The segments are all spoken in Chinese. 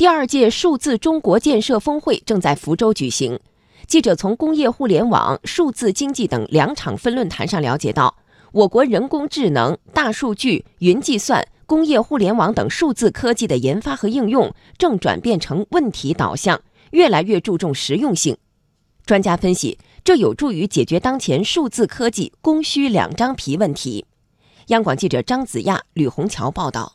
第二届数字中国建设峰会正在福州举行。记者从工业互联网、数字经济等两场分论坛上了解到，我国人工智能、大数据、云计算、工业互联网等数字科技的研发和应用正转变成问题导向，越来越注重实用性。专家分析，这有助于解决当前数字科技供需两张皮问题。央广记者张子亚、吕红桥报道。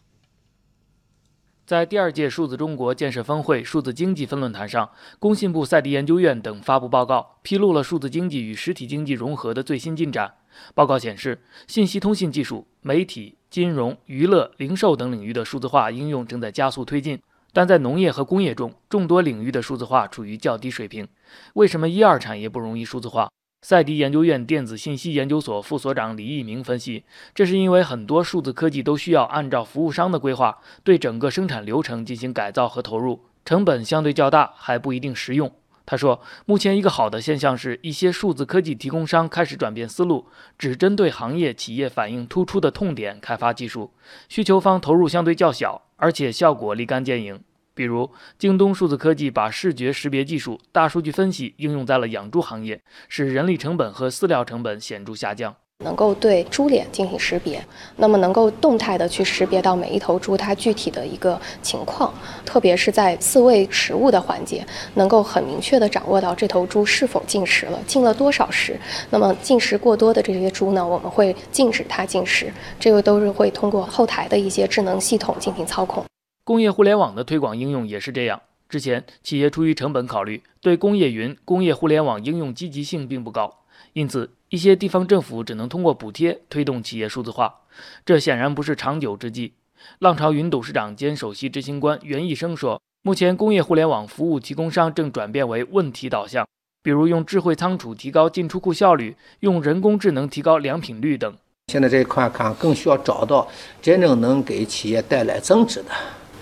在第二届数字中国建设峰会数字经济分论坛上，工信部赛迪研究院等发布报告，披露了数字经济与实体经济融合的最新进展。报告显示，信息通信技术、媒体、金融、娱乐、零售等领域的数字化应用正在加速推进，但在农业和工业中，众多领域的数字化处于较低水平。为什么一二产业不容易数字化？赛迪研究院电子信息研究所副所长李一鸣分析，这是因为很多数字科技都需要按照服务商的规划，对整个生产流程进行改造和投入，成本相对较大，还不一定实用。他说，目前一个好的现象是一些数字科技提供商开始转变思路，只针对行业企业反映突出的痛点开发技术，需求方投入相对较小，而且效果立竿见影。比如，京东数字科技把视觉识别技术、大数据分析应用在了养猪行业，使人力成本和饲料成本显著下降。能够对猪脸进行识别，那么能够动态的去识别到每一头猪它具体的一个情况，特别是在饲喂食物的环节，能够很明确的掌握到这头猪是否进食了，进了多少食。那么进食过多的这些猪呢，我们会禁止它进食，这个都是会通过后台的一些智能系统进行操控。工业互联网的推广应用也是这样。之前，企业出于成本考虑，对工业云、工业互联网应用积极性并不高，因此一些地方政府只能通过补贴推动企业数字化，这显然不是长久之计。浪潮云董事长兼首席执行官袁毅生说：“目前工业互联网服务提供商正转变为问题导向，比如用智慧仓储提高进出库效率，用人工智能提高良品率等。现在这一块看更需要找到真正能给企业带来增值的。”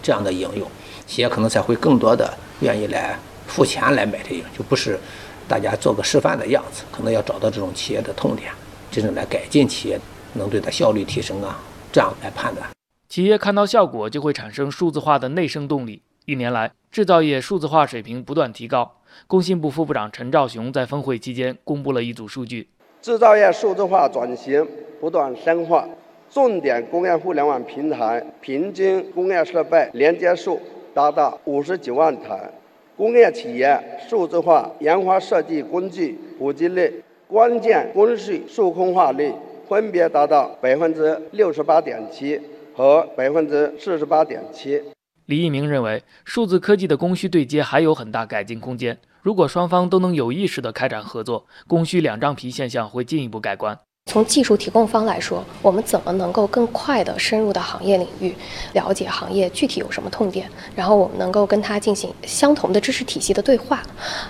这样的应用，企业可能才会更多的愿意来付钱来买这个，就不是大家做个示范的样子。可能要找到这种企业的痛点，真正来改进企业，能对它效率提升啊，这样来判断。企业看到效果，就会产生数字化的内生动力。一年来，制造业数字化水平不断提高。工信部副部长陈肇雄在峰会期间公布了一组数据：制造业数字化转型不断深化。重点工业互联网平台平均工业设备连接数达到五十九万台，工业企业数字化研发设计工具普及率、关键工序数控化率分别达到百分之六十八点七和百分之四十八点七。李一鸣认为，数字科技的供需对接还有很大改进空间。如果双方都能有意识地开展合作，供需两张皮现象会进一步改观。从技术提供方来说，我们怎么能够更快地深入到行业领域，了解行业具体有什么痛点，然后我们能够跟它进行相同的知识体系的对话。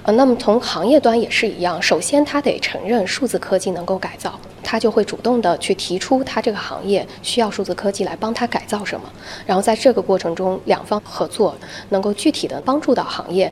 呃，那么从行业端也是一样，首先他得承认数字科技能够改造，他就会主动的去提出他这个行业需要数字科技来帮他改造什么，然后在这个过程中两方合作，能够具体的帮助到行业。